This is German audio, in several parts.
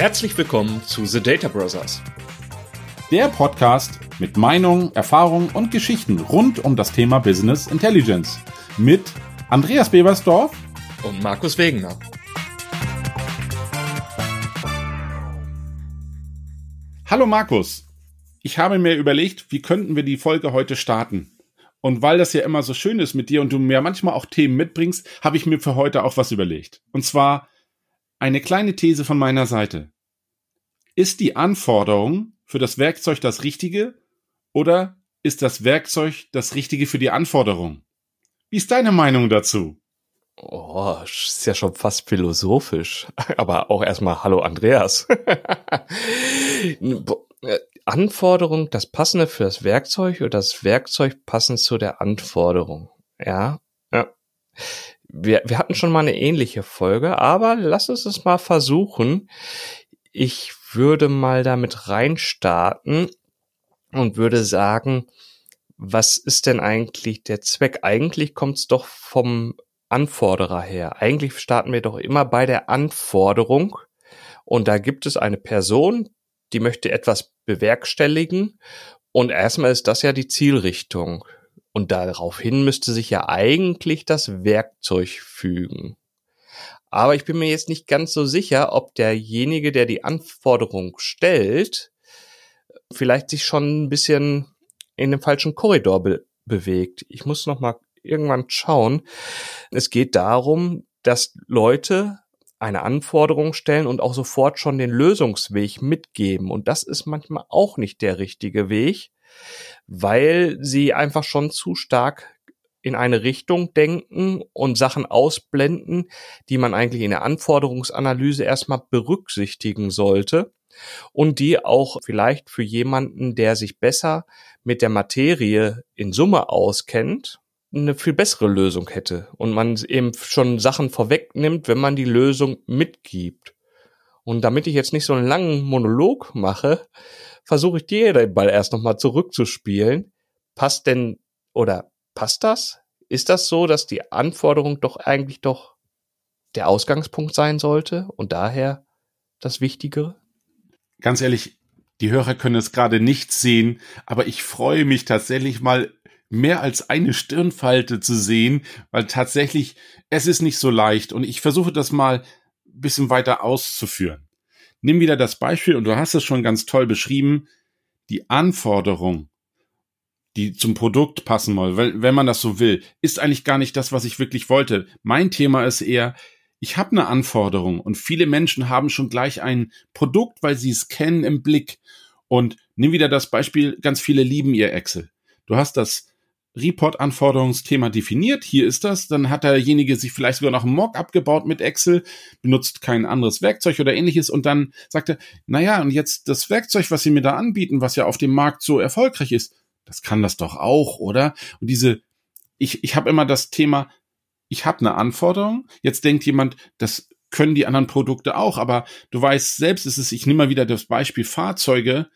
Herzlich willkommen zu The Data Brothers. Der Podcast mit Meinungen, Erfahrungen und Geschichten rund um das Thema Business Intelligence. Mit Andreas Bebersdorf und Markus Wegener. Hallo Markus. Ich habe mir überlegt, wie könnten wir die Folge heute starten? Und weil das ja immer so schön ist mit dir und du mir manchmal auch Themen mitbringst, habe ich mir für heute auch was überlegt. Und zwar eine kleine These von meiner Seite. Ist die Anforderung für das Werkzeug das Richtige oder ist das Werkzeug das Richtige für die Anforderung? Wie ist deine Meinung dazu? Oh, ist ja schon fast philosophisch. Aber auch erstmal Hallo Andreas. Äh, Anforderung, das Passende für das Werkzeug oder das Werkzeug passend zu der Anforderung. Ja, ja wir, wir hatten schon mal eine ähnliche Folge, aber lass uns es mal versuchen. Ich würde mal damit reinstarten und würde sagen, was ist denn eigentlich der Zweck? Eigentlich kommt es doch vom Anforderer her. Eigentlich starten wir doch immer bei der Anforderung und da gibt es eine Person, die möchte etwas bewerkstelligen und erstmal ist das ja die Zielrichtung. Und daraufhin müsste sich ja eigentlich das Werkzeug fügen. Aber ich bin mir jetzt nicht ganz so sicher, ob derjenige, der die Anforderung stellt, vielleicht sich schon ein bisschen in dem falschen Korridor be bewegt. Ich muss noch mal irgendwann schauen. Es geht darum, dass Leute eine Anforderung stellen und auch sofort schon den Lösungsweg mitgeben. Und das ist manchmal auch nicht der richtige Weg, weil sie einfach schon zu stark in eine Richtung denken und Sachen ausblenden, die man eigentlich in der Anforderungsanalyse erstmal berücksichtigen sollte und die auch vielleicht für jemanden, der sich besser mit der Materie in Summe auskennt, eine viel bessere Lösung hätte und man eben schon Sachen vorwegnimmt, wenn man die Lösung mitgibt. Und damit ich jetzt nicht so einen langen Monolog mache, versuche ich dir den Ball erst nochmal zurückzuspielen. Passt denn oder passt das? Ist das so, dass die Anforderung doch eigentlich doch der Ausgangspunkt sein sollte und daher das Wichtigere? Ganz ehrlich, die Hörer können es gerade nicht sehen, aber ich freue mich tatsächlich mal mehr als eine Stirnfalte zu sehen, weil tatsächlich es ist nicht so leicht und ich versuche das mal ein bisschen weiter auszuführen nimm wieder das Beispiel und du hast es schon ganz toll beschrieben, die Anforderung, die zum Produkt passen soll, weil, wenn man das so will, ist eigentlich gar nicht das, was ich wirklich wollte. Mein Thema ist eher, ich habe eine Anforderung und viele Menschen haben schon gleich ein Produkt, weil sie es kennen im Blick. Und nimm wieder das Beispiel, ganz viele lieben ihr Excel. Du hast das Report-Anforderungsthema definiert. Hier ist das. Dann hat derjenige sich vielleicht sogar noch ein Mock abgebaut mit Excel, benutzt kein anderes Werkzeug oder ähnliches und dann sagt er, naja, und jetzt das Werkzeug, was Sie mir da anbieten, was ja auf dem Markt so erfolgreich ist, das kann das doch auch, oder? Und diese, ich, ich habe immer das Thema, ich habe eine Anforderung, jetzt denkt jemand, das können die anderen Produkte auch, aber du weißt selbst, ist es, ich nehme mal wieder das Beispiel Fahrzeuge,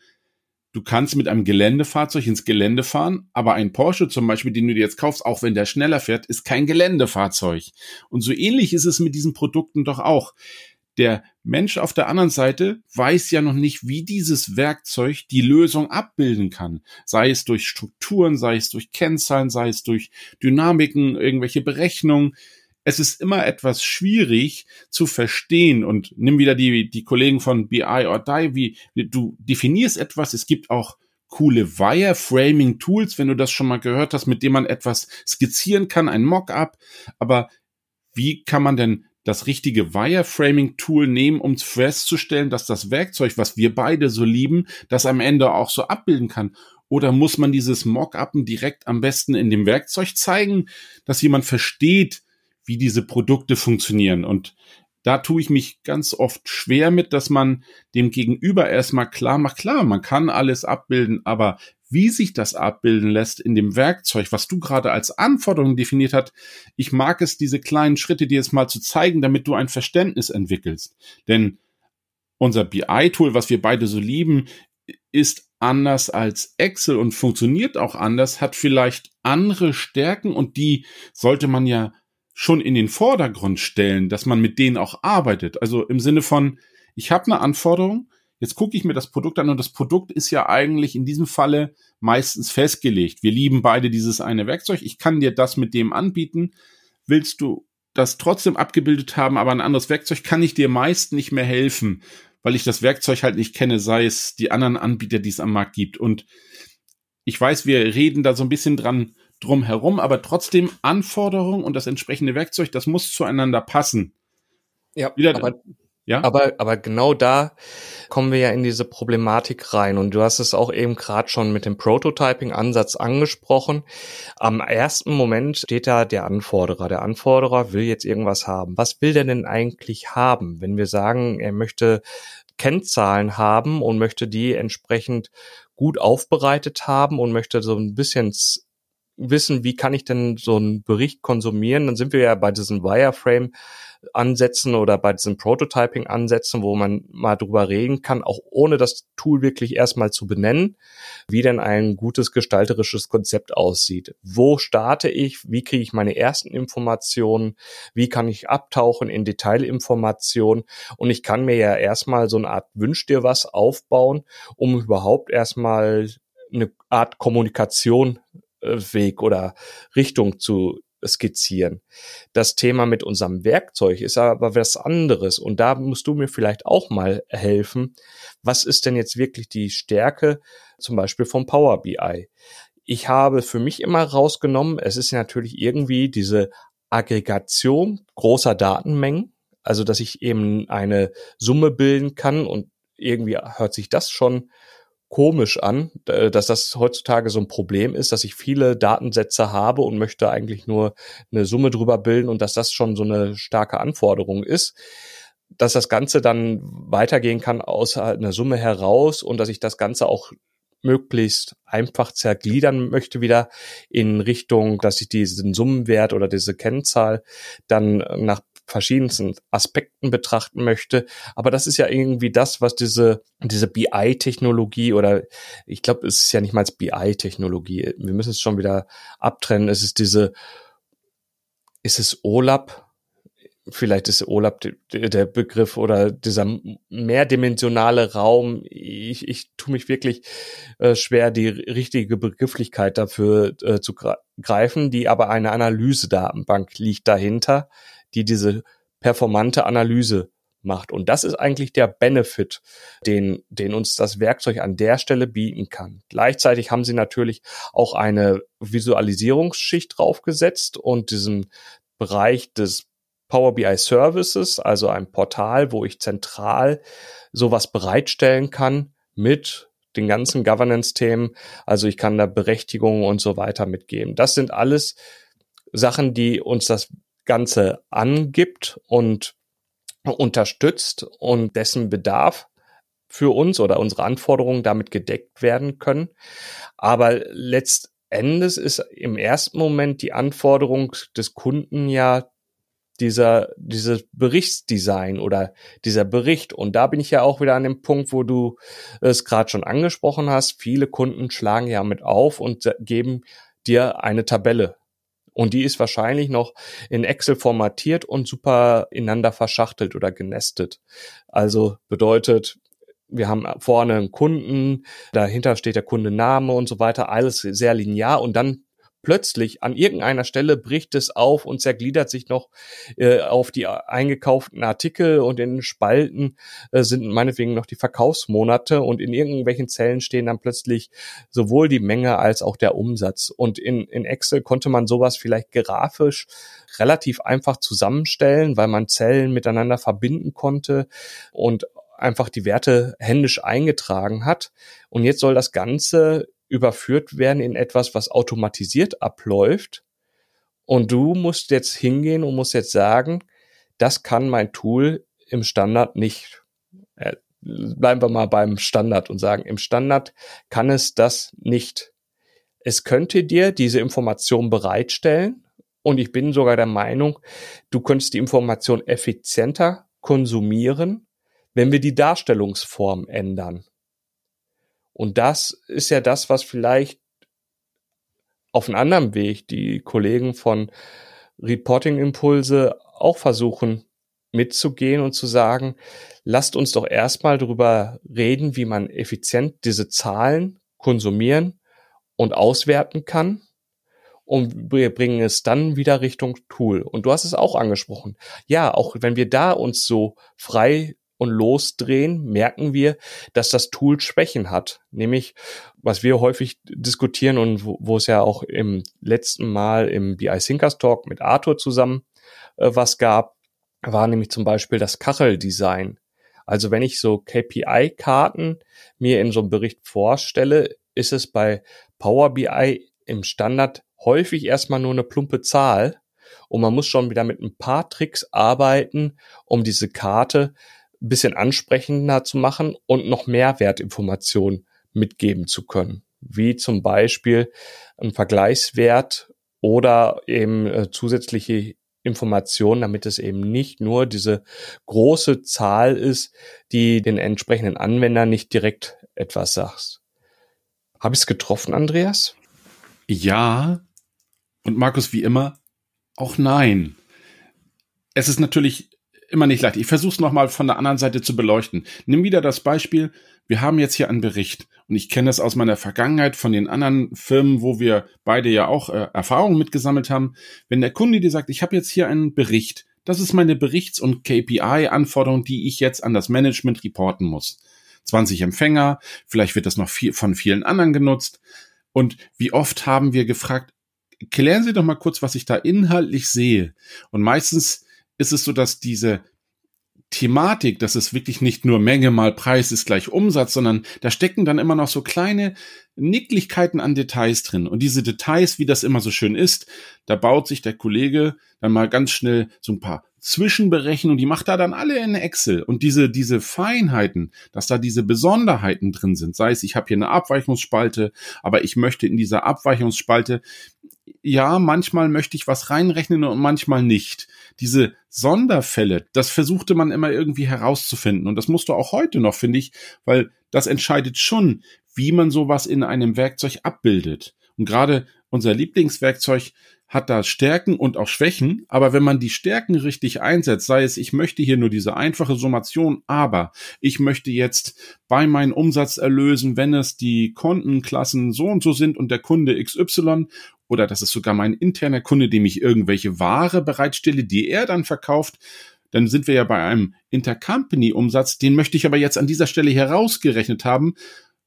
du kannst mit einem Geländefahrzeug ins Gelände fahren, aber ein Porsche zum Beispiel, den du dir jetzt kaufst, auch wenn der schneller fährt, ist kein Geländefahrzeug. Und so ähnlich ist es mit diesen Produkten doch auch. Der Mensch auf der anderen Seite weiß ja noch nicht, wie dieses Werkzeug die Lösung abbilden kann. Sei es durch Strukturen, sei es durch Kennzahlen, sei es durch Dynamiken, irgendwelche Berechnungen. Es ist immer etwas schwierig zu verstehen. Und nimm wieder die, die Kollegen von BI or Die, wie, du definierst etwas, es gibt auch coole Wireframing Tools, wenn du das schon mal gehört hast, mit dem man etwas skizzieren kann, ein Mockup, aber wie kann man denn das richtige Wireframing Tool nehmen, um festzustellen, dass das Werkzeug, was wir beide so lieben, das am Ende auch so abbilden kann? Oder muss man dieses Mockuppen direkt am besten in dem Werkzeug zeigen, dass jemand versteht, wie diese Produkte funktionieren. Und da tue ich mich ganz oft schwer mit, dass man dem Gegenüber erstmal klar macht, klar, man kann alles abbilden, aber wie sich das abbilden lässt in dem Werkzeug, was du gerade als Anforderung definiert hast, ich mag es, diese kleinen Schritte dir jetzt mal zu zeigen, damit du ein Verständnis entwickelst. Denn unser BI-Tool, was wir beide so lieben, ist anders als Excel und funktioniert auch anders, hat vielleicht andere Stärken und die sollte man ja schon in den Vordergrund stellen, dass man mit denen auch arbeitet. Also im Sinne von, ich habe eine Anforderung, jetzt gucke ich mir das Produkt an und das Produkt ist ja eigentlich in diesem Falle meistens festgelegt. Wir lieben beide dieses eine Werkzeug. Ich kann dir das mit dem anbieten. Willst du das trotzdem abgebildet haben, aber ein anderes Werkzeug kann ich dir meist nicht mehr helfen, weil ich das Werkzeug halt nicht kenne, sei es die anderen Anbieter, die es am Markt gibt. Und ich weiß, wir reden da so ein bisschen dran drum herum, aber trotzdem Anforderungen und das entsprechende Werkzeug, das muss zueinander passen. Ja, Wieder, aber ja? Aber, aber genau da kommen wir ja in diese Problematik rein. Und du hast es auch eben gerade schon mit dem Prototyping-Ansatz angesprochen. Am ersten Moment steht da der Anforderer. Der Anforderer will jetzt irgendwas haben. Was will der denn eigentlich haben? Wenn wir sagen, er möchte Kennzahlen haben und möchte die entsprechend gut aufbereitet haben und möchte so ein bisschen wissen, wie kann ich denn so einen Bericht konsumieren, dann sind wir ja bei diesen Wireframe Ansätzen oder bei diesen Prototyping Ansätzen, wo man mal drüber reden kann, auch ohne das Tool wirklich erstmal zu benennen, wie denn ein gutes gestalterisches Konzept aussieht. Wo starte ich? Wie kriege ich meine ersten Informationen? Wie kann ich abtauchen in Detailinformationen? Und ich kann mir ja erstmal so eine Art Wünsch dir was aufbauen, um überhaupt erstmal eine Art Kommunikation Weg oder Richtung zu skizzieren. Das Thema mit unserem Werkzeug ist aber was anderes und da musst du mir vielleicht auch mal helfen. Was ist denn jetzt wirklich die Stärke zum Beispiel vom Power BI? Ich habe für mich immer rausgenommen, es ist natürlich irgendwie diese Aggregation großer Datenmengen, also dass ich eben eine Summe bilden kann und irgendwie hört sich das schon komisch an, dass das heutzutage so ein Problem ist, dass ich viele Datensätze habe und möchte eigentlich nur eine Summe drüber bilden und dass das schon so eine starke Anforderung ist, dass das Ganze dann weitergehen kann aus einer Summe heraus und dass ich das Ganze auch möglichst einfach zergliedern möchte wieder in Richtung, dass ich diesen Summenwert oder diese Kennzahl dann nach verschiedensten Aspekten betrachten möchte. Aber das ist ja irgendwie das, was diese, diese BI-Technologie oder ich glaube, es ist ja nicht mal BI-Technologie. Wir müssen es schon wieder abtrennen. Es ist diese, ist es OLAP? Vielleicht ist OLAP der Begriff oder dieser mehrdimensionale Raum. Ich, ich tue mich wirklich äh, schwer, die richtige Begrifflichkeit dafür äh, zu greifen, die aber eine Analysedatenbank liegt dahinter, die diese performante Analyse macht. Und das ist eigentlich der Benefit, den, den uns das Werkzeug an der Stelle bieten kann. Gleichzeitig haben sie natürlich auch eine Visualisierungsschicht draufgesetzt und diesen Bereich des Power BI Services, also ein Portal, wo ich zentral sowas bereitstellen kann mit den ganzen Governance-Themen. Also ich kann da Berechtigungen und so weiter mitgeben. Das sind alles Sachen, die uns das Ganze angibt und unterstützt und dessen Bedarf für uns oder unsere Anforderungen damit gedeckt werden können. Aber letztendlich ist im ersten Moment die Anforderung des Kunden ja dieser, dieses Berichtsdesign oder dieser Bericht. Und da bin ich ja auch wieder an dem Punkt, wo du es gerade schon angesprochen hast. Viele Kunden schlagen ja mit auf und geben dir eine Tabelle und die ist wahrscheinlich noch in Excel formatiert und super ineinander verschachtelt oder genestet. Also bedeutet, wir haben vorne einen Kunden, dahinter steht der Kundename und so weiter, alles sehr linear und dann plötzlich an irgendeiner Stelle bricht es auf und zergliedert sich noch äh, auf die eingekauften Artikel und in Spalten äh, sind meinetwegen noch die Verkaufsmonate und in irgendwelchen Zellen stehen dann plötzlich sowohl die Menge als auch der Umsatz. Und in, in Excel konnte man sowas vielleicht grafisch relativ einfach zusammenstellen, weil man Zellen miteinander verbinden konnte und einfach die Werte händisch eingetragen hat. Und jetzt soll das Ganze überführt werden in etwas, was automatisiert abläuft. Und du musst jetzt hingehen und musst jetzt sagen, das kann mein Tool im Standard nicht. Äh, bleiben wir mal beim Standard und sagen, im Standard kann es das nicht. Es könnte dir diese Information bereitstellen und ich bin sogar der Meinung, du könntest die Information effizienter konsumieren, wenn wir die Darstellungsform ändern. Und das ist ja das, was vielleicht auf einem anderen Weg die Kollegen von Reporting Impulse auch versuchen mitzugehen und zu sagen, lasst uns doch erstmal darüber reden, wie man effizient diese Zahlen konsumieren und auswerten kann. Und wir bringen es dann wieder Richtung Tool. Und du hast es auch angesprochen. Ja, auch wenn wir da uns so frei und losdrehen, merken wir, dass das Tool Schwächen hat. Nämlich, was wir häufig diskutieren und wo, wo es ja auch im letzten Mal im BI Thinkers Talk mit Arthur zusammen äh, was gab, war nämlich zum Beispiel das Kacheldesign. Also wenn ich so KPI-Karten mir in so einem Bericht vorstelle, ist es bei Power BI im Standard häufig erstmal nur eine plumpe Zahl und man muss schon wieder mit ein paar Tricks arbeiten, um diese Karte ein bisschen ansprechender zu machen und noch mehr Wertinformationen mitgeben zu können. Wie zum Beispiel ein Vergleichswert oder eben äh, zusätzliche Informationen, damit es eben nicht nur diese große Zahl ist, die den entsprechenden Anwender nicht direkt etwas sagt. Habe ich es getroffen, Andreas? Ja. Und Markus, wie immer, auch nein. Es ist natürlich immer nicht leicht. Ich versuche es nochmal von der anderen Seite zu beleuchten. Nimm wieder das Beispiel, wir haben jetzt hier einen Bericht und ich kenne es aus meiner Vergangenheit von den anderen Firmen, wo wir beide ja auch äh, Erfahrungen mitgesammelt haben. Wenn der Kunde dir sagt, ich habe jetzt hier einen Bericht, das ist meine Berichts- und KPI-Anforderung, die ich jetzt an das Management reporten muss. 20 Empfänger, vielleicht wird das noch viel, von vielen anderen genutzt. Und wie oft haben wir gefragt, klären Sie doch mal kurz, was ich da inhaltlich sehe. Und meistens ist es so, dass diese Thematik, dass es wirklich nicht nur Menge mal Preis ist gleich Umsatz, sondern da stecken dann immer noch so kleine Nicklichkeiten an Details drin. Und diese Details, wie das immer so schön ist, da baut sich der Kollege dann mal ganz schnell so ein paar Zwischenberechnungen, die macht da dann alle in Excel. Und diese, diese Feinheiten, dass da diese Besonderheiten drin sind, sei es, ich habe hier eine Abweichungsspalte, aber ich möchte in dieser Abweichungsspalte ja, manchmal möchte ich was reinrechnen und manchmal nicht. Diese Sonderfälle, das versuchte man immer irgendwie herauszufinden. Und das musst du auch heute noch, finde ich, weil das entscheidet schon, wie man sowas in einem Werkzeug abbildet. Und gerade unser Lieblingswerkzeug hat da Stärken und auch Schwächen, aber wenn man die Stärken richtig einsetzt, sei es, ich möchte hier nur diese einfache Summation, aber ich möchte jetzt bei meinen Umsatzerlösen, wenn es die Kontenklassen so und so sind und der Kunde XY oder das ist sogar mein interner Kunde, dem ich irgendwelche Ware bereitstelle, die er dann verkauft, dann sind wir ja bei einem Intercompany-Umsatz, den möchte ich aber jetzt an dieser Stelle herausgerechnet haben.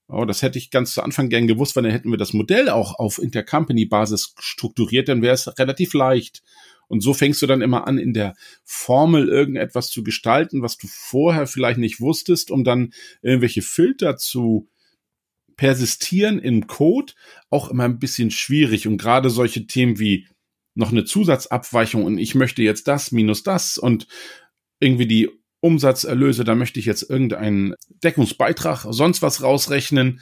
Oh, das hätte ich ganz zu Anfang gern gewusst, weil dann hätten wir das Modell auch auf Intercompany-Basis strukturiert, dann wäre es relativ leicht. Und so fängst du dann immer an, in der Formel irgendetwas zu gestalten, was du vorher vielleicht nicht wusstest, um dann irgendwelche Filter zu persistieren im Code auch immer ein bisschen schwierig und gerade solche Themen wie noch eine Zusatzabweichung und ich möchte jetzt das minus das und irgendwie die Umsatzerlöse, da möchte ich jetzt irgendeinen Deckungsbeitrag, sonst was rausrechnen.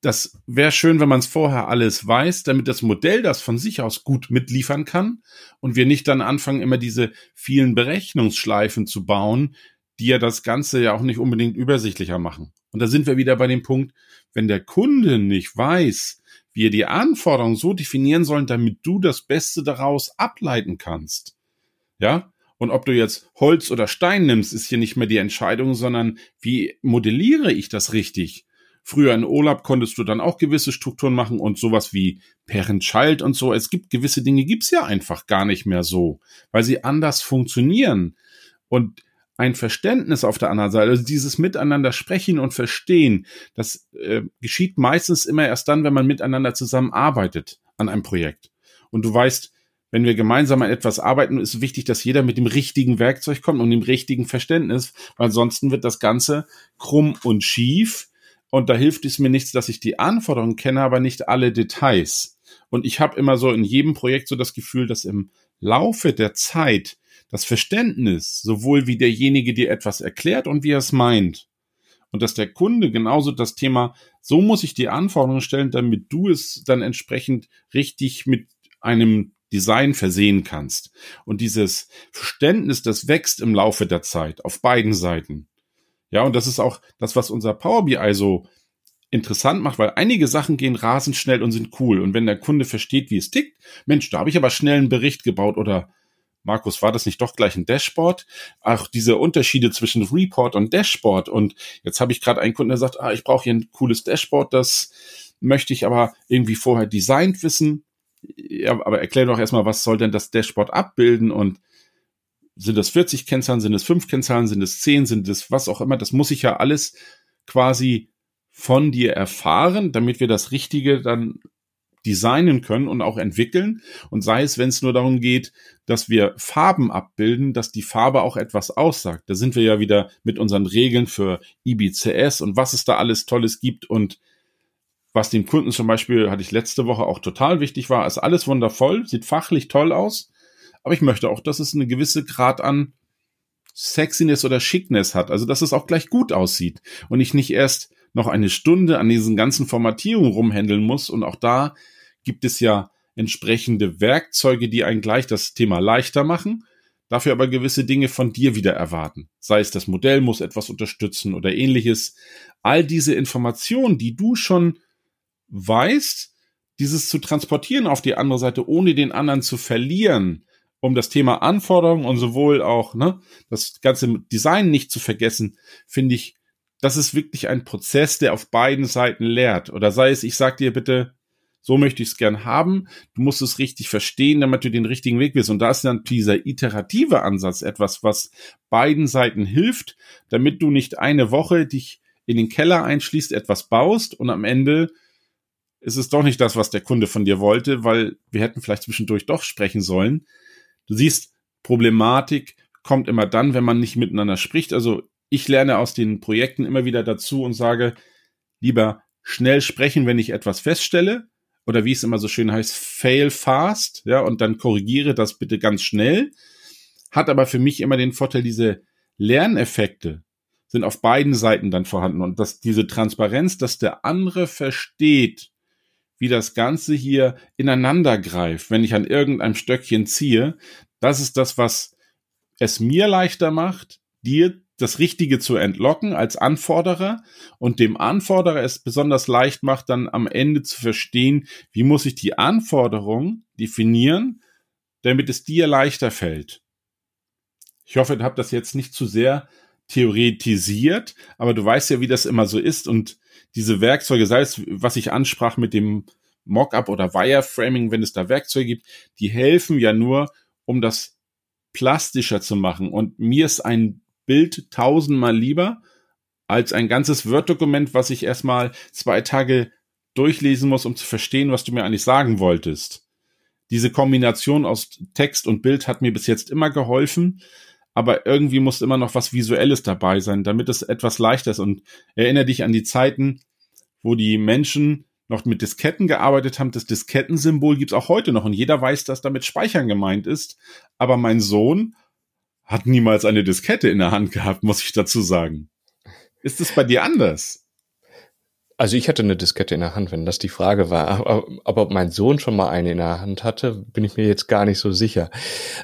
Das wäre schön, wenn man es vorher alles weiß, damit das Modell das von sich aus gut mitliefern kann und wir nicht dann anfangen, immer diese vielen Berechnungsschleifen zu bauen, die ja das Ganze ja auch nicht unbedingt übersichtlicher machen. Und da sind wir wieder bei dem Punkt, wenn der Kunde nicht weiß, wie er die Anforderungen so definieren soll, damit du das Beste daraus ableiten kannst. Ja? Und ob du jetzt Holz oder Stein nimmst, ist hier nicht mehr die Entscheidung, sondern wie modelliere ich das richtig? Früher in Olab konntest du dann auch gewisse Strukturen machen und sowas wie Parent-Child und so. Es gibt gewisse Dinge, gibt's ja einfach gar nicht mehr so, weil sie anders funktionieren. Und ein Verständnis auf der anderen Seite, also dieses Miteinander sprechen und verstehen, das äh, geschieht meistens immer erst dann, wenn man miteinander zusammenarbeitet an einem Projekt. Und du weißt, wenn wir gemeinsam an etwas arbeiten, ist wichtig, dass jeder mit dem richtigen Werkzeug kommt und dem richtigen Verständnis, weil ansonsten wird das Ganze krumm und schief. Und da hilft es mir nichts, dass ich die Anforderungen kenne, aber nicht alle Details. Und ich habe immer so in jedem Projekt so das Gefühl, dass im Laufe der Zeit das Verständnis, sowohl wie derjenige dir etwas erklärt und wie er es meint. Und dass der Kunde genauso das Thema, so muss ich die Anforderungen stellen, damit du es dann entsprechend richtig mit einem Design versehen kannst. Und dieses Verständnis, das wächst im Laufe der Zeit auf beiden Seiten. Ja, und das ist auch das, was unser Power BI so interessant macht, weil einige Sachen gehen rasend schnell und sind cool. Und wenn der Kunde versteht, wie es tickt, Mensch, da habe ich aber schnell einen Bericht gebaut oder Markus, war das nicht doch gleich ein Dashboard? Ach, diese Unterschiede zwischen Report und Dashboard. Und jetzt habe ich gerade einen Kunden, der sagt, ah, ich brauche hier ein cooles Dashboard, das möchte ich aber irgendwie vorher designt wissen. Ja, aber erklär doch erstmal, was soll denn das Dashboard abbilden und sind das 40 Kennzahlen, sind es 5 Kennzahlen, sind es 10, sind es was auch immer. Das muss ich ja alles quasi von dir erfahren, damit wir das Richtige dann designen können und auch entwickeln. Und sei es, wenn es nur darum geht, dass wir Farben abbilden, dass die Farbe auch etwas aussagt. Da sind wir ja wieder mit unseren Regeln für IBCS und was es da alles Tolles gibt und was dem Kunden zum Beispiel, hatte ich letzte Woche auch total wichtig war, ist alles wundervoll, sieht fachlich toll aus, aber ich möchte auch, dass es eine gewisse Grad an Sexiness oder Schickness hat, also dass es auch gleich gut aussieht und ich nicht erst noch eine Stunde an diesen ganzen Formatierungen rumhändeln muss. Und auch da gibt es ja entsprechende Werkzeuge, die einen gleich das Thema leichter machen, dafür aber gewisse Dinge von dir wieder erwarten. Sei es das Modell muss etwas unterstützen oder ähnliches. All diese Informationen, die du schon weißt, dieses zu transportieren auf die andere Seite, ohne den anderen zu verlieren, um das Thema Anforderungen und sowohl auch ne, das ganze Design nicht zu vergessen, finde ich das ist wirklich ein Prozess, der auf beiden Seiten lehrt. Oder sei es, ich sag dir bitte, so möchte ich es gern haben. Du musst es richtig verstehen, damit du den richtigen Weg willst. Und da ist dann dieser iterative Ansatz etwas, was beiden Seiten hilft, damit du nicht eine Woche dich in den Keller einschließt, etwas baust und am Ende ist es doch nicht das, was der Kunde von dir wollte, weil wir hätten vielleicht zwischendurch doch sprechen sollen. Du siehst, Problematik kommt immer dann, wenn man nicht miteinander spricht. Also ich lerne aus den Projekten immer wieder dazu und sage, lieber schnell sprechen, wenn ich etwas feststelle, oder wie es immer so schön heißt, fail fast, ja, und dann korrigiere das bitte ganz schnell. Hat aber für mich immer den Vorteil, diese Lerneffekte sind auf beiden Seiten dann vorhanden und dass diese Transparenz, dass der andere versteht, wie das Ganze hier ineinander greift, wenn ich an irgendeinem Stöckchen ziehe, das ist das, was es mir leichter macht, dir das Richtige zu entlocken als Anforderer und dem Anforderer es besonders leicht macht, dann am Ende zu verstehen, wie muss ich die Anforderung definieren, damit es dir leichter fällt. Ich hoffe, du habt das jetzt nicht zu sehr theoretisiert, aber du weißt ja, wie das immer so ist und diese Werkzeuge, sei es, was ich ansprach mit dem Mockup oder Wireframing, wenn es da Werkzeuge gibt, die helfen ja nur, um das plastischer zu machen. Und mir ist ein Bild tausendmal lieber als ein ganzes Word-Dokument, was ich erstmal zwei Tage durchlesen muss, um zu verstehen, was du mir eigentlich sagen wolltest. Diese Kombination aus Text und Bild hat mir bis jetzt immer geholfen, aber irgendwie muss immer noch was Visuelles dabei sein, damit es etwas leichter ist. Und erinnere dich an die Zeiten, wo die Menschen noch mit Disketten gearbeitet haben. Das Diskettensymbol gibt's auch heute noch und jeder weiß, dass damit Speichern gemeint ist. Aber mein Sohn hat niemals eine Diskette in der Hand gehabt, muss ich dazu sagen. Ist es bei dir anders? Also ich hatte eine Diskette in der Hand, wenn das die Frage war. Aber, aber ob mein Sohn schon mal eine in der Hand hatte, bin ich mir jetzt gar nicht so sicher.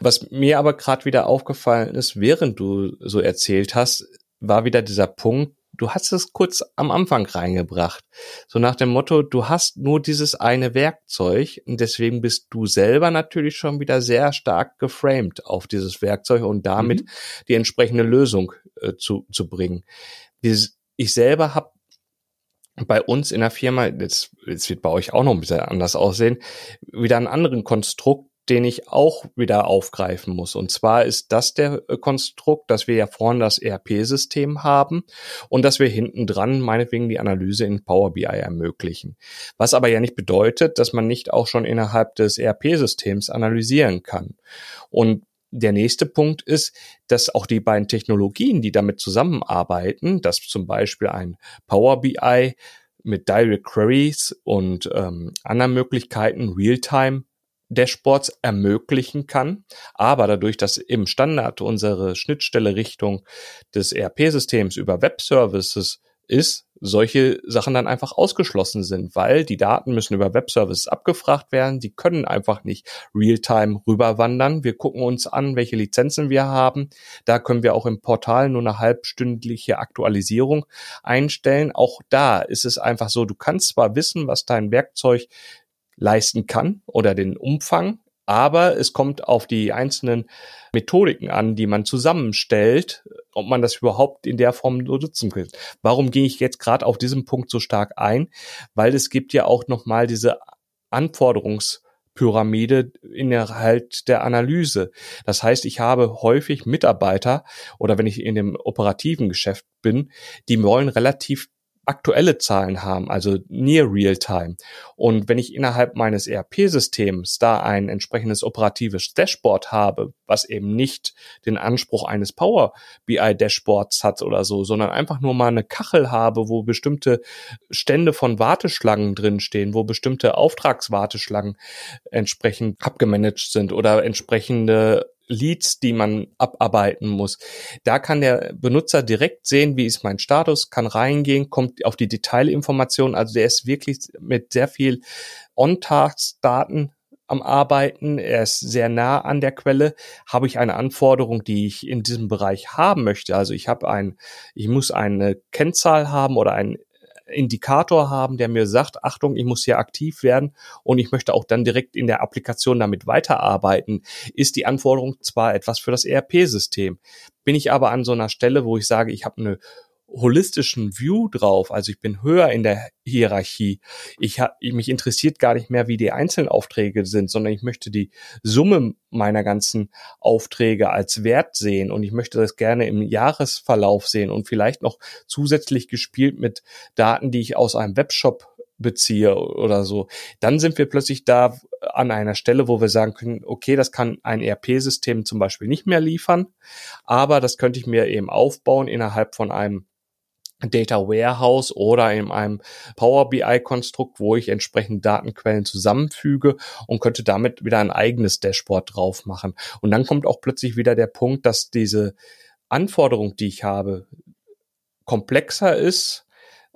Was mir aber gerade wieder aufgefallen ist, während du so erzählt hast, war wieder dieser Punkt, du hast es kurz am Anfang reingebracht. So nach dem Motto, du hast nur dieses eine Werkzeug und deswegen bist du selber natürlich schon wieder sehr stark geframed auf dieses Werkzeug und damit mhm. die entsprechende Lösung äh, zu, zu bringen. Ich selber habe bei uns in der Firma, jetzt, jetzt wird bei euch auch noch ein bisschen anders aussehen, wieder einen anderen Konstrukt, den ich auch wieder aufgreifen muss. Und zwar ist das der äh, Konstrukt, dass wir ja vorne das ERP-System haben und dass wir hinten dran meinetwegen die Analyse in Power BI ermöglichen. Was aber ja nicht bedeutet, dass man nicht auch schon innerhalb des ERP-Systems analysieren kann. Und der nächste Punkt ist, dass auch die beiden Technologien, die damit zusammenarbeiten, dass zum Beispiel ein Power BI mit Direct Queries und ähm, anderen Möglichkeiten Realtime Dashboards ermöglichen kann. Aber dadurch, dass im Standard unsere Schnittstelle Richtung des ERP-Systems über Web-Services ist, solche Sachen dann einfach ausgeschlossen sind, weil die Daten müssen über Web-Services abgefragt werden. Die können einfach nicht real-time rüberwandern. Wir gucken uns an, welche Lizenzen wir haben. Da können wir auch im Portal nur eine halbstündliche Aktualisierung einstellen. Auch da ist es einfach so, du kannst zwar wissen, was dein Werkzeug leisten kann oder den Umfang, Aber es kommt auf die einzelnen Methodiken an, die man zusammenstellt, ob man das überhaupt in der Form nutzen kann. Warum gehe ich jetzt gerade auf diesen Punkt so stark ein? Weil es gibt ja auch nochmal diese Anforderungs- Pyramide innerhalb der Analyse. Das heißt, ich habe häufig Mitarbeiter oder wenn ich in dem operativen Geschäft bin, die wollen relativ aktuelle Zahlen haben, also near real time. Und wenn ich innerhalb meines ERP-Systems da ein entsprechendes operatives Dashboard habe, was eben nicht den Anspruch eines Power BI Dashboards hat oder so, sondern einfach nur mal eine Kachel habe, wo bestimmte Stände von Warteschlangen drinstehen, wo bestimmte Auftragswarteschlangen entsprechend abgemanagt sind oder entsprechende Leads, die man abarbeiten muss. Da kann der Benutzer direkt sehen, wie ist mein Status, kann reingehen, kommt auf die Detailinformationen. Also der ist wirklich mit sehr viel On-Task-Daten am Arbeiten, er ist sehr nah an der Quelle. Habe ich eine Anforderung, die ich in diesem Bereich haben möchte? Also ich habe ein, ich muss eine Kennzahl haben oder ein Indikator haben, der mir sagt, Achtung, ich muss hier aktiv werden und ich möchte auch dann direkt in der Applikation damit weiterarbeiten, ist die Anforderung zwar etwas für das ERP-System. Bin ich aber an so einer Stelle, wo ich sage, ich habe eine holistischen View drauf, also ich bin höher in der Hierarchie. Ich hab, mich interessiert gar nicht mehr, wie die einzelnen Aufträge sind, sondern ich möchte die Summe meiner ganzen Aufträge als Wert sehen und ich möchte das gerne im Jahresverlauf sehen und vielleicht noch zusätzlich gespielt mit Daten, die ich aus einem Webshop beziehe oder so, dann sind wir plötzlich da an einer Stelle, wo wir sagen können, okay, das kann ein ERP-System zum Beispiel nicht mehr liefern, aber das könnte ich mir eben aufbauen innerhalb von einem Data Warehouse oder in einem Power BI Konstrukt, wo ich entsprechend Datenquellen zusammenfüge und könnte damit wieder ein eigenes Dashboard drauf machen. Und dann kommt auch plötzlich wieder der Punkt, dass diese Anforderung, die ich habe, komplexer ist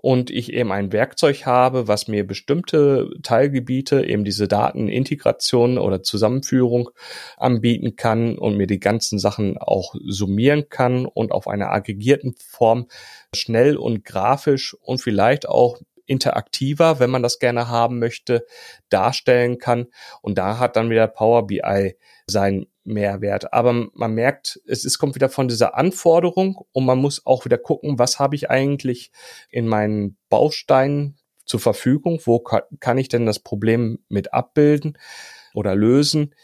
und ich eben ein Werkzeug habe, was mir bestimmte Teilgebiete, eben diese Datenintegration oder Zusammenführung anbieten kann und mir die ganzen Sachen auch summieren kann und auf einer aggregierten Form schnell und grafisch und vielleicht auch interaktiver, wenn man das gerne haben möchte, darstellen kann. Und da hat dann wieder Power BI seinen Mehrwert. Aber man merkt, es ist, kommt wieder von dieser Anforderung und man muss auch wieder gucken, was habe ich eigentlich in meinen Bausteinen zur Verfügung? Wo kann ich denn das Problem mit abbilden oder lösen?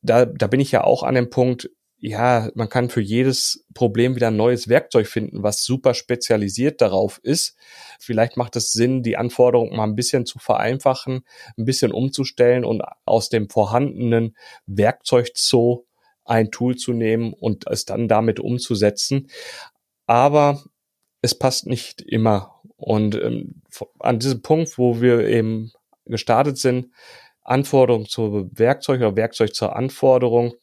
Da, da bin ich ja auch an dem Punkt, ja, man kann für jedes Problem wieder ein neues Werkzeug finden, was super spezialisiert darauf ist. Vielleicht macht es Sinn, die Anforderungen mal ein bisschen zu vereinfachen, ein bisschen umzustellen und aus dem vorhandenen Werkzeugzoo ein Tool zu nehmen und es dann damit umzusetzen. Aber es passt nicht immer. Und ähm, an diesem Punkt, wo wir eben gestartet sind, Anforderung zur Werkzeug oder Werkzeug zur Anforderung,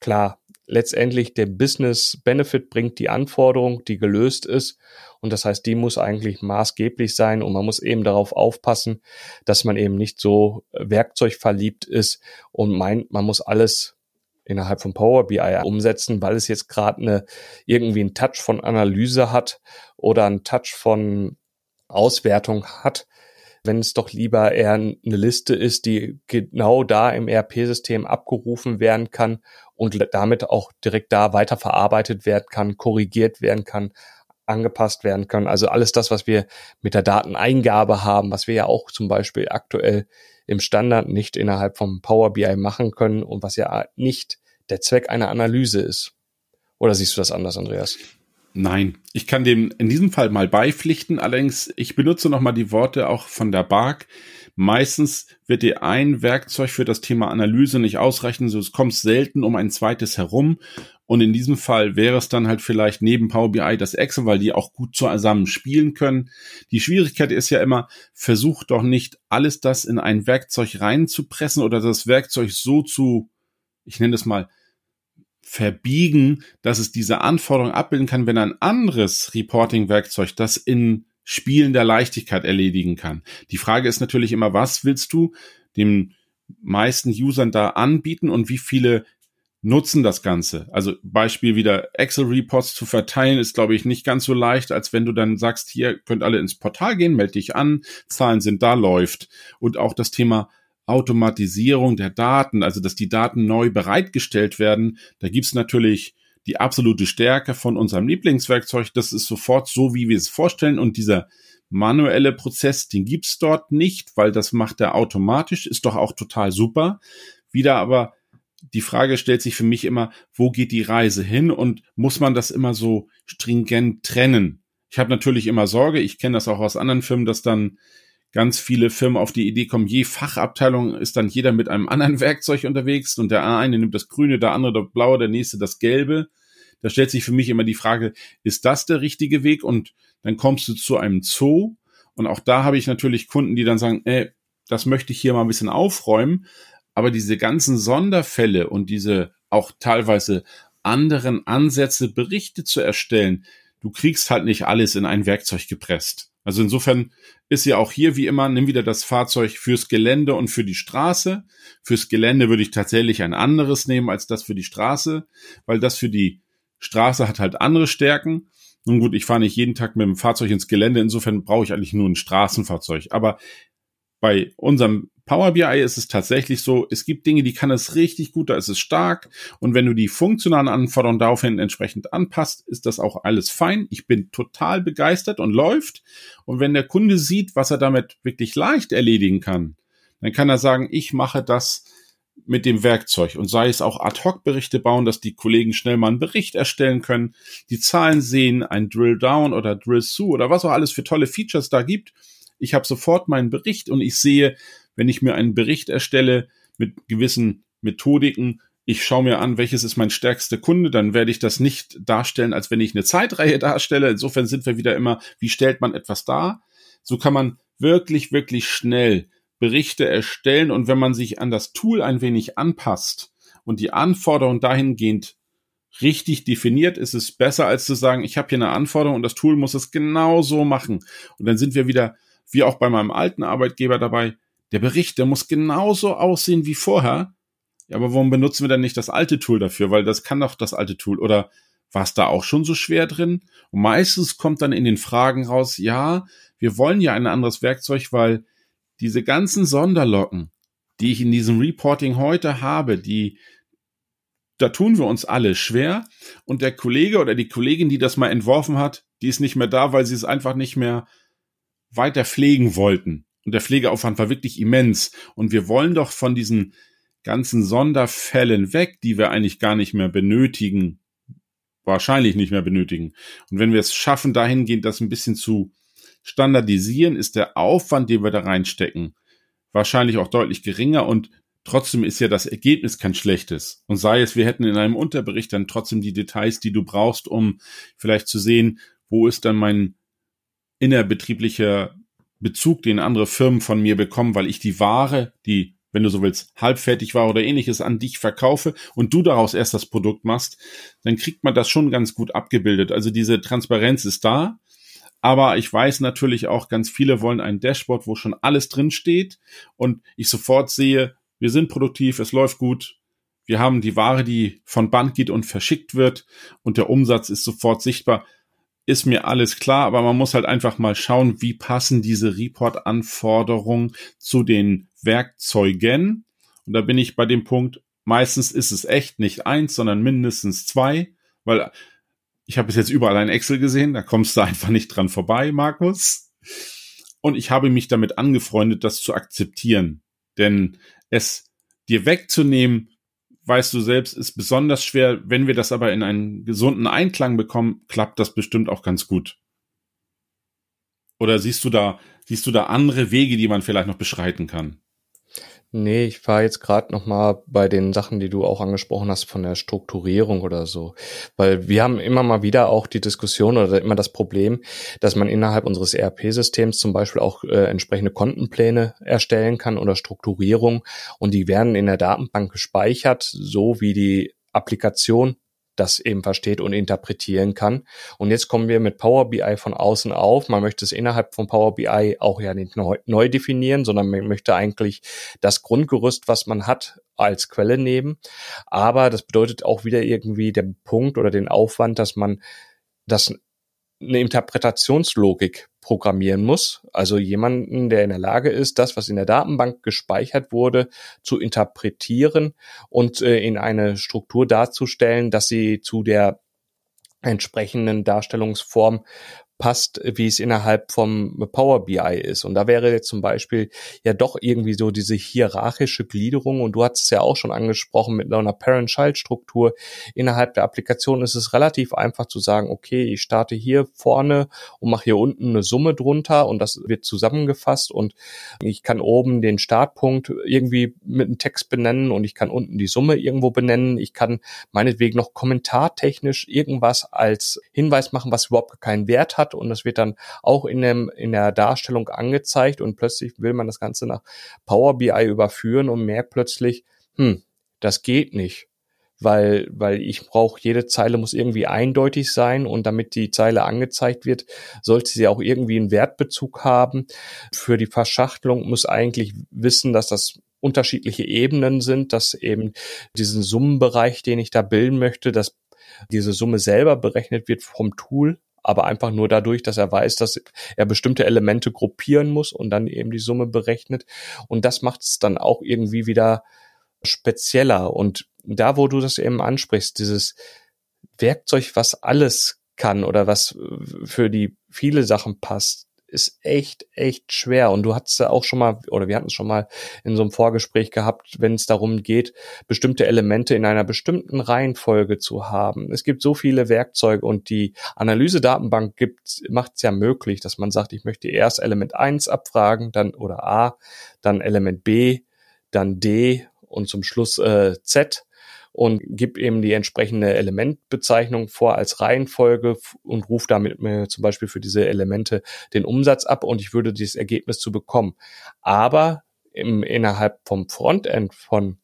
klar, letztendlich der Business Benefit bringt die Anforderung, die gelöst ist. Und das heißt, die muss eigentlich maßgeblich sein und man muss eben darauf aufpassen, dass man eben nicht so werkzeugverliebt ist und meint, man muss alles innerhalb von Power BI umsetzen, weil es jetzt gerade eine irgendwie einen Touch von Analyse hat oder einen Touch von Auswertung hat, wenn es doch lieber eher eine Liste ist, die genau da im ERP-System abgerufen werden kann und damit auch direkt da weiterverarbeitet werden kann, korrigiert werden kann, angepasst werden kann. Also alles das, was wir mit der Dateneingabe haben, was wir ja auch zum Beispiel aktuell im Standard nicht innerhalb vom Power BI machen können und was ja nicht der Zweck einer Analyse ist. Oder siehst du das anders, Andreas? Nein, ich kann dem in diesem Fall mal beipflichten. Allerdings, ich benutze nochmal die Worte auch von der BARC. Meistens wird dir ein Werkzeug für das Thema Analyse nicht ausreichen, so es kommt selten um ein zweites herum. Und in diesem Fall wäre es dann halt vielleicht neben Power BI das Excel, weil die auch gut zusammen spielen können. Die Schwierigkeit ist ja immer, versuch doch nicht alles das in ein Werkzeug reinzupressen oder das Werkzeug so zu, ich nenne es mal, verbiegen, dass es diese Anforderungen abbilden kann, wenn ein anderes Reporting-Werkzeug das in Spielen der Leichtigkeit erledigen kann. Die Frage ist natürlich immer, was willst du den meisten Usern da anbieten und wie viele nutzen das Ganze. Also Beispiel wieder Excel-Reports zu verteilen ist, glaube ich, nicht ganz so leicht, als wenn du dann sagst, hier könnt alle ins Portal gehen, melde dich an, Zahlen sind da, läuft. Und auch das Thema Automatisierung der Daten, also dass die Daten neu bereitgestellt werden, da gibt's natürlich die absolute Stärke von unserem Lieblingswerkzeug. Das ist sofort so, wie wir es vorstellen. Und dieser manuelle Prozess, den gibt's dort nicht, weil das macht er automatisch, ist doch auch total super. Wieder aber die Frage stellt sich für mich immer, wo geht die Reise hin und muss man das immer so stringent trennen? Ich habe natürlich immer Sorge, ich kenne das auch aus anderen Firmen, dass dann ganz viele Firmen auf die Idee kommen, je Fachabteilung ist dann jeder mit einem anderen Werkzeug unterwegs und der eine nimmt das Grüne, der andere das Blaue, der nächste das Gelbe. Da stellt sich für mich immer die Frage, ist das der richtige Weg? Und dann kommst du zu einem Zoo und auch da habe ich natürlich Kunden, die dann sagen, ey, das möchte ich hier mal ein bisschen aufräumen. Aber diese ganzen Sonderfälle und diese auch teilweise anderen Ansätze, Berichte zu erstellen, du kriegst halt nicht alles in ein Werkzeug gepresst. Also insofern ist ja auch hier wie immer, nimm wieder das Fahrzeug fürs Gelände und für die Straße. Fürs Gelände würde ich tatsächlich ein anderes nehmen als das für die Straße, weil das für die Straße hat halt andere Stärken. Nun gut, ich fahre nicht jeden Tag mit dem Fahrzeug ins Gelände, insofern brauche ich eigentlich nur ein Straßenfahrzeug. Aber bei unserem Power BI ist es tatsächlich so, es gibt Dinge, die kann es richtig gut, da ist es stark. Und wenn du die funktionalen Anforderungen daraufhin entsprechend anpasst, ist das auch alles fein. Ich bin total begeistert und läuft. Und wenn der Kunde sieht, was er damit wirklich leicht erledigen kann, dann kann er sagen, ich mache das mit dem Werkzeug und sei es auch Ad-Hoc-Berichte bauen, dass die Kollegen schnell mal einen Bericht erstellen können, die Zahlen sehen, ein Drill-Down oder Drill-Through oder was auch alles für tolle Features da gibt. Ich habe sofort meinen Bericht und ich sehe, wenn ich mir einen Bericht erstelle mit gewissen Methodiken, ich schaue mir an, welches ist mein stärkster Kunde, dann werde ich das nicht darstellen, als wenn ich eine Zeitreihe darstelle. Insofern sind wir wieder immer, wie stellt man etwas dar? So kann man wirklich, wirklich schnell Berichte erstellen und wenn man sich an das Tool ein wenig anpasst und die Anforderungen dahingehend richtig definiert, ist es besser, als zu sagen, ich habe hier eine Anforderung und das Tool muss es genau so machen. Und dann sind wir wieder, wie auch bei meinem alten Arbeitgeber dabei, der Bericht, der muss genauso aussehen wie vorher. Ja, aber warum benutzen wir dann nicht das alte Tool dafür? Weil das kann doch das alte Tool. Oder war es da auch schon so schwer drin? Und meistens kommt dann in den Fragen raus, ja, wir wollen ja ein anderes Werkzeug, weil diese ganzen Sonderlocken, die ich in diesem Reporting heute habe, die, da tun wir uns alle schwer. Und der Kollege oder die Kollegin, die das mal entworfen hat, die ist nicht mehr da, weil sie es einfach nicht mehr weiter pflegen wollten. Und der Pflegeaufwand war wirklich immens. Und wir wollen doch von diesen ganzen Sonderfällen weg, die wir eigentlich gar nicht mehr benötigen, wahrscheinlich nicht mehr benötigen. Und wenn wir es schaffen, dahingehend das ein bisschen zu standardisieren, ist der Aufwand, den wir da reinstecken, wahrscheinlich auch deutlich geringer und trotzdem ist ja das Ergebnis kein schlechtes. Und sei es, wir hätten in einem Unterbericht dann trotzdem die Details, die du brauchst, um vielleicht zu sehen, wo ist dann mein innerbetrieblicher Bezug, den andere Firmen von mir bekommen, weil ich die Ware, die, wenn du so willst, halbfertig war oder ähnliches an dich verkaufe und du daraus erst das Produkt machst, dann kriegt man das schon ganz gut abgebildet. Also diese Transparenz ist da. Aber ich weiß natürlich auch, ganz viele wollen ein Dashboard, wo schon alles drin steht und ich sofort sehe, wir sind produktiv, es läuft gut, wir haben die Ware, die von Band geht und verschickt wird und der Umsatz ist sofort sichtbar ist mir alles klar, aber man muss halt einfach mal schauen, wie passen diese Report-Anforderungen zu den Werkzeugen. Und da bin ich bei dem Punkt, meistens ist es echt nicht eins, sondern mindestens zwei, weil ich habe bis jetzt überall ein Excel gesehen, da kommst du einfach nicht dran vorbei, Markus. Und ich habe mich damit angefreundet, das zu akzeptieren. Denn es dir wegzunehmen, weißt du selbst, ist besonders schwer. Wenn wir das aber in einen gesunden Einklang bekommen, klappt das bestimmt auch ganz gut. Oder siehst du da, siehst du da andere Wege, die man vielleicht noch beschreiten kann? Nee, ich war jetzt gerade noch mal bei den Sachen, die du auch angesprochen hast von der Strukturierung oder so, weil wir haben immer mal wieder auch die Diskussion oder immer das Problem, dass man innerhalb unseres ERP-Systems zum Beispiel auch äh, entsprechende Kontenpläne erstellen kann oder Strukturierung. Und die werden in der Datenbank gespeichert, so wie die Applikation das eben versteht und interpretieren kann. Und jetzt kommen wir mit Power BI von außen auf. Man möchte es innerhalb von Power BI auch ja nicht neu, neu definieren, sondern man möchte eigentlich das Grundgerüst, was man hat, als Quelle nehmen. Aber das bedeutet auch wieder irgendwie den Punkt oder den Aufwand, dass man das eine Interpretationslogik programmieren muss. Also jemanden, der in der Lage ist, das, was in der Datenbank gespeichert wurde, zu interpretieren und äh, in eine Struktur darzustellen, dass sie zu der entsprechenden Darstellungsform passt, wie es innerhalb vom Power BI ist. Und da wäre zum Beispiel ja doch irgendwie so diese hierarchische Gliederung. Und du hast es ja auch schon angesprochen mit einer Parent-Child-Struktur. Innerhalb der Applikation ist es relativ einfach zu sagen, okay, ich starte hier vorne und mache hier unten eine Summe drunter und das wird zusammengefasst und ich kann oben den Startpunkt irgendwie mit einem Text benennen und ich kann unten die Summe irgendwo benennen. Ich kann meinetwegen noch kommentartechnisch irgendwas als Hinweis machen, was überhaupt keinen Wert hat hat. Und das wird dann auch in, dem, in der Darstellung angezeigt. Und plötzlich will man das Ganze nach Power BI überführen und merkt plötzlich, hm, das geht nicht. Weil, weil ich brauche, jede Zeile muss irgendwie eindeutig sein. Und damit die Zeile angezeigt wird, sollte sie auch irgendwie einen Wertbezug haben. Für die Verschachtelung muss eigentlich wissen, dass das unterschiedliche Ebenen sind, dass eben diesen Summenbereich, den ich da bilden möchte, dass diese Summe selber berechnet wird vom Tool aber einfach nur dadurch, dass er weiß, dass er bestimmte Elemente gruppieren muss und dann eben die Summe berechnet. Und das macht es dann auch irgendwie wieder spezieller. Und da, wo du das eben ansprichst, dieses Werkzeug, was alles kann oder was für die viele Sachen passt, ist echt, echt schwer. Und du hattest ja auch schon mal, oder wir hatten es schon mal in so einem Vorgespräch gehabt, wenn es darum geht, bestimmte Elemente in einer bestimmten Reihenfolge zu haben. Es gibt so viele Werkzeuge und die Analyse-Datenbank gibt, macht es ja möglich, dass man sagt, ich möchte erst Element 1 abfragen, dann oder A, dann Element B, dann D und zum Schluss äh, Z und gib eben die entsprechende Elementbezeichnung vor als Reihenfolge und ruft damit mir zum Beispiel für diese Elemente den Umsatz ab und ich würde dieses Ergebnis zu bekommen. Aber im, innerhalb vom Frontend von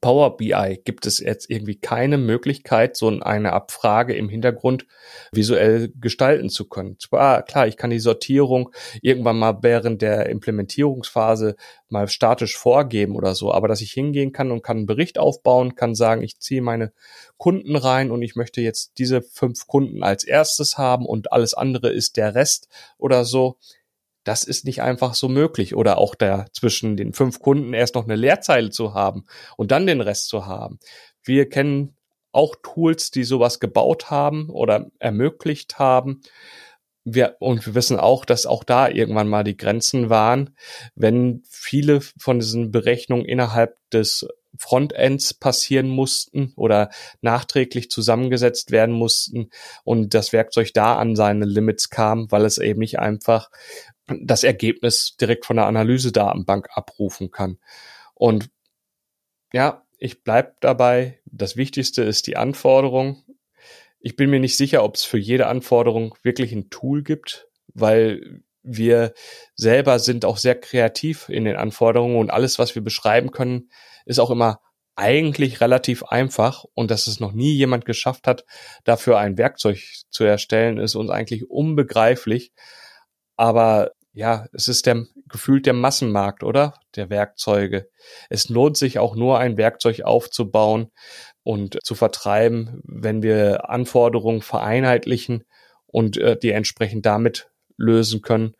Power BI gibt es jetzt irgendwie keine Möglichkeit, so eine Abfrage im Hintergrund visuell gestalten zu können. Zwar, klar, ich kann die Sortierung irgendwann mal während der Implementierungsphase mal statisch vorgeben oder so, aber dass ich hingehen kann und kann einen Bericht aufbauen, kann sagen, ich ziehe meine Kunden rein und ich möchte jetzt diese fünf Kunden als erstes haben und alles andere ist der Rest oder so das ist nicht einfach so möglich. Oder auch da zwischen den fünf Kunden erst noch eine Leerzeile zu haben und dann den Rest zu haben. Wir kennen auch Tools, die sowas gebaut haben oder ermöglicht haben. Wir, und wir wissen auch, dass auch da irgendwann mal die Grenzen waren, wenn viele von diesen Berechnungen innerhalb des Frontends passieren mussten oder nachträglich zusammengesetzt werden mussten und das Werkzeug da an seine Limits kam, weil es eben nicht einfach das Ergebnis direkt von der Analysedatenbank abrufen kann. Und ja, ich bleib dabei. Das Wichtigste ist die Anforderung. Ich bin mir nicht sicher, ob es für jede Anforderung wirklich ein Tool gibt, weil wir selber sind auch sehr kreativ in den Anforderungen und alles, was wir beschreiben können, ist auch immer eigentlich relativ einfach und dass es noch nie jemand geschafft hat, dafür ein Werkzeug zu erstellen, ist uns eigentlich unbegreiflich. Aber ja, es ist der gefühlt der Massenmarkt, oder? Der Werkzeuge. Es lohnt sich auch nur ein Werkzeug aufzubauen und zu vertreiben, wenn wir Anforderungen vereinheitlichen und äh, die entsprechend damit lösen können.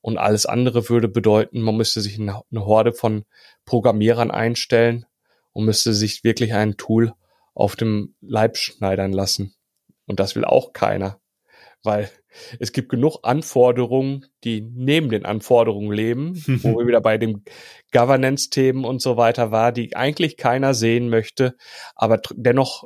Und alles andere würde bedeuten, man müsste sich eine, Horde von Programmierern einstellen und müsste sich wirklich ein Tool auf dem Leib schneidern lassen. Und das will auch keiner weil es gibt genug Anforderungen, die neben den Anforderungen leben, wo wir wieder bei den Governance-Themen und so weiter war, die eigentlich keiner sehen möchte, aber dennoch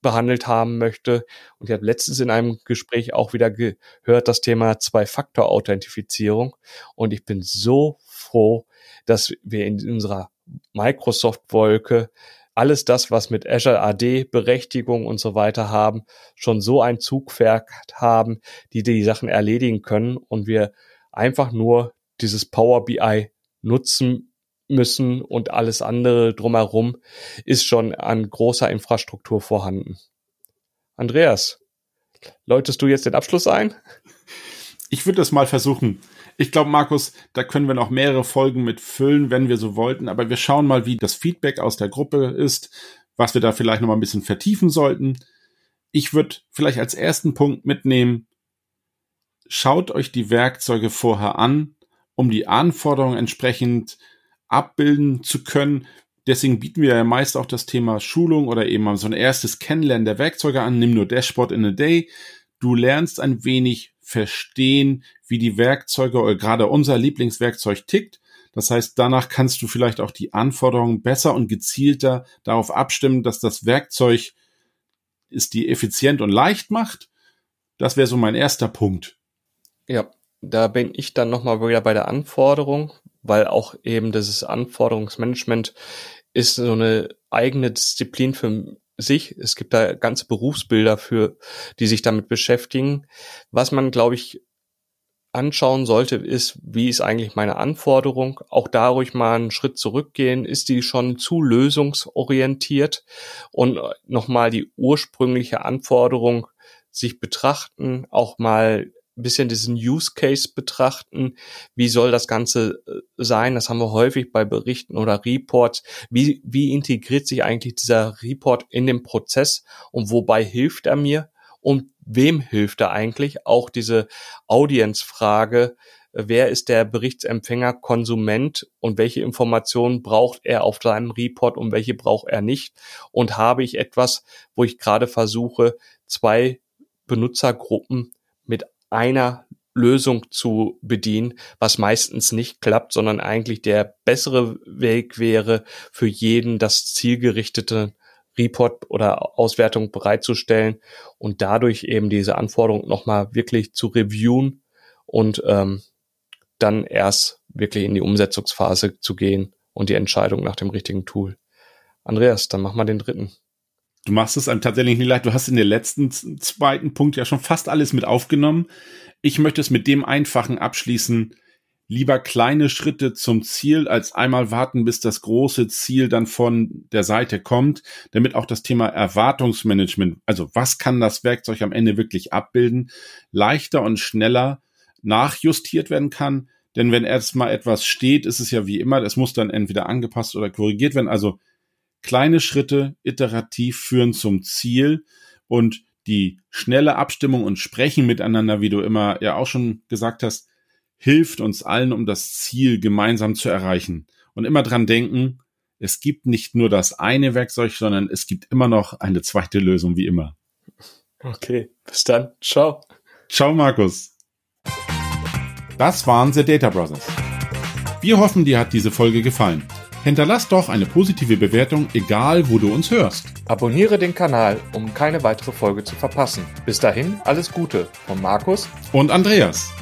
behandelt haben möchte. Und ich habe letztens in einem Gespräch auch wieder gehört, das Thema Zwei-Faktor-Authentifizierung. Und ich bin so froh, dass wir in unserer Microsoft-Wolke alles das, was mit Azure AD, Berechtigung und so weiter haben, schon so ein Zugwerk haben, die die Sachen erledigen können und wir einfach nur dieses Power BI nutzen müssen und alles andere drumherum ist schon an großer Infrastruktur vorhanden. Andreas, läutest du jetzt den Abschluss ein? Ich würde das mal versuchen. Ich glaube, Markus, da können wir noch mehrere Folgen mit füllen, wenn wir so wollten. Aber wir schauen mal, wie das Feedback aus der Gruppe ist, was wir da vielleicht noch mal ein bisschen vertiefen sollten. Ich würde vielleicht als ersten Punkt mitnehmen, schaut euch die Werkzeuge vorher an, um die Anforderungen entsprechend abbilden zu können. Deswegen bieten wir ja meist auch das Thema Schulung oder eben so ein erstes Kennenlernen der Werkzeuge an. Nimm nur Dashboard in a Day. Du lernst ein wenig verstehen, wie die Werkzeuge oder gerade unser Lieblingswerkzeug tickt. Das heißt, danach kannst du vielleicht auch die Anforderungen besser und gezielter darauf abstimmen, dass das Werkzeug es dir effizient und leicht macht. Das wäre so mein erster Punkt. Ja, da bin ich dann nochmal wieder bei der Anforderung, weil auch eben dieses Anforderungsmanagement ist so eine eigene Disziplin für sich. Es gibt da ganze Berufsbilder für, die sich damit beschäftigen. Was man, glaube ich, anschauen sollte, ist, wie ist eigentlich meine Anforderung? Auch da ruhig mal einen Schritt zurückgehen. Ist die schon zu lösungsorientiert? Und nochmal die ursprüngliche Anforderung sich betrachten, auch mal bisschen diesen Use Case betrachten. Wie soll das Ganze äh, sein? Das haben wir häufig bei Berichten oder Reports. Wie, wie integriert sich eigentlich dieser Report in den Prozess und wobei hilft er mir? Und wem hilft er eigentlich? Auch diese Audienzfrage. Wer ist der Berichtsempfänger, Konsument und welche Informationen braucht er auf seinem Report und welche braucht er nicht? Und habe ich etwas, wo ich gerade versuche, zwei Benutzergruppen mit einer Lösung zu bedienen, was meistens nicht klappt, sondern eigentlich der bessere Weg wäre, für jeden das zielgerichtete Report oder Auswertung bereitzustellen und dadurch eben diese Anforderung nochmal wirklich zu reviewen und ähm, dann erst wirklich in die Umsetzungsphase zu gehen und die Entscheidung nach dem richtigen Tool. Andreas, dann mach mal den dritten. Du machst es einem tatsächlich nicht leid. Du hast in der letzten zweiten Punkt ja schon fast alles mit aufgenommen. Ich möchte es mit dem einfachen abschließen. Lieber kleine Schritte zum Ziel, als einmal warten, bis das große Ziel dann von der Seite kommt, damit auch das Thema Erwartungsmanagement, also was kann das Werkzeug am Ende wirklich abbilden, leichter und schneller nachjustiert werden kann. Denn wenn erstmal etwas steht, ist es ja wie immer, es muss dann entweder angepasst oder korrigiert werden. Also Kleine Schritte iterativ führen zum Ziel und die schnelle Abstimmung und Sprechen miteinander, wie du immer ja auch schon gesagt hast, hilft uns allen, um das Ziel gemeinsam zu erreichen. Und immer dran denken, es gibt nicht nur das eine Werkzeug, sondern es gibt immer noch eine zweite Lösung, wie immer. Okay, bis dann. Ciao. Ciao, Markus. Das waren The Data Brothers. Wir hoffen, dir hat diese Folge gefallen. Hinterlass doch eine positive Bewertung, egal wo du uns hörst. Abonniere den Kanal, um keine weitere Folge zu verpassen. Bis dahin, alles Gute von Markus und Andreas.